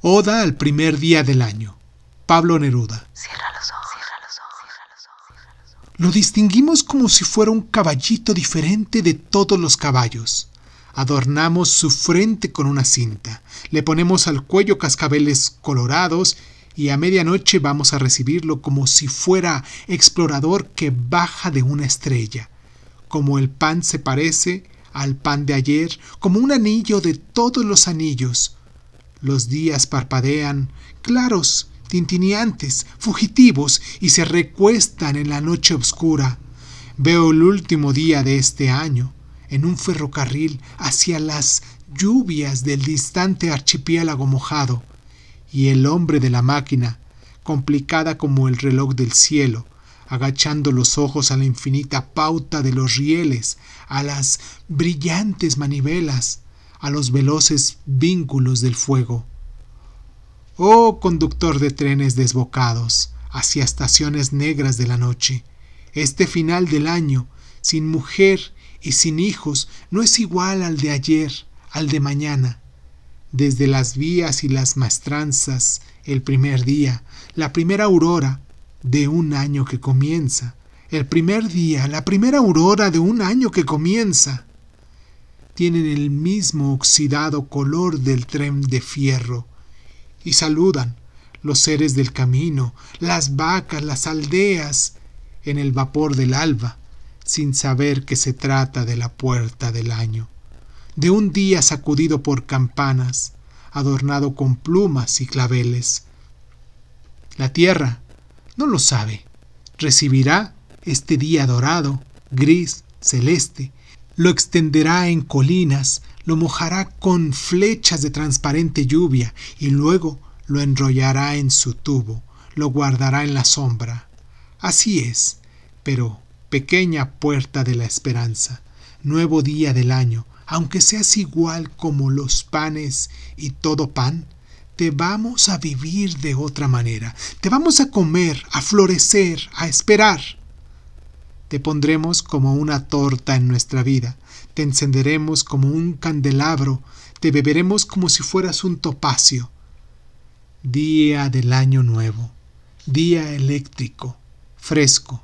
Oda al primer día del año. Pablo Neruda. Cierra los ojos, cierra los ojos, cierra los ojos, cierra los ojos. Lo distinguimos como si fuera un caballito diferente de todos los caballos. Adornamos su frente con una cinta, le ponemos al cuello cascabeles colorados y a medianoche vamos a recibirlo como si fuera explorador que baja de una estrella. Como el pan se parece al pan de ayer, como un anillo de todos los anillos. Los días parpadean, claros, tintineantes, fugitivos, y se recuestan en la noche oscura. Veo el último día de este año, en un ferrocarril hacia las lluvias del distante archipiélago mojado, y el hombre de la máquina, complicada como el reloj del cielo, agachando los ojos a la infinita pauta de los rieles, a las brillantes manivelas, a los veloces vínculos del fuego. Oh conductor de trenes desbocados hacia estaciones negras de la noche, este final del año, sin mujer y sin hijos, no es igual al de ayer, al de mañana. Desde las vías y las maestranzas, el primer día, la primera aurora de un año que comienza, el primer día, la primera aurora de un año que comienza, tienen el mismo oxidado color del tren de fierro, y saludan los seres del camino, las vacas, las aldeas, en el vapor del alba, sin saber que se trata de la puerta del año, de un día sacudido por campanas, adornado con plumas y claveles. La tierra no lo sabe. Recibirá este día dorado, gris, celeste, lo extenderá en colinas, lo mojará con flechas de transparente lluvia y luego lo enrollará en su tubo, lo guardará en la sombra. Así es, pero pequeña puerta de la esperanza, nuevo día del año, aunque seas igual como los panes y todo pan, te vamos a vivir de otra manera, te vamos a comer, a florecer, a esperar. Te pondremos como una torta en nuestra vida, te encenderemos como un candelabro, te beberemos como si fueras un topacio. Día del año nuevo, día eléctrico, fresco,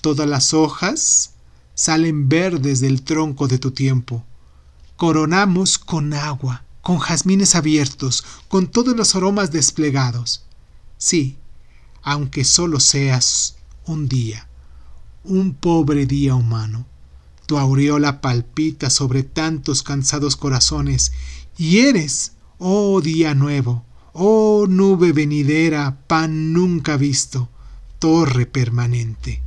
todas las hojas salen verdes del tronco de tu tiempo. Coronamos con agua, con jazmines abiertos, con todos los aromas desplegados. Sí, aunque solo seas un día, un pobre día humano, tu aureola palpita sobre tantos cansados corazones, y eres, oh día nuevo, oh nube venidera, pan nunca visto, torre permanente.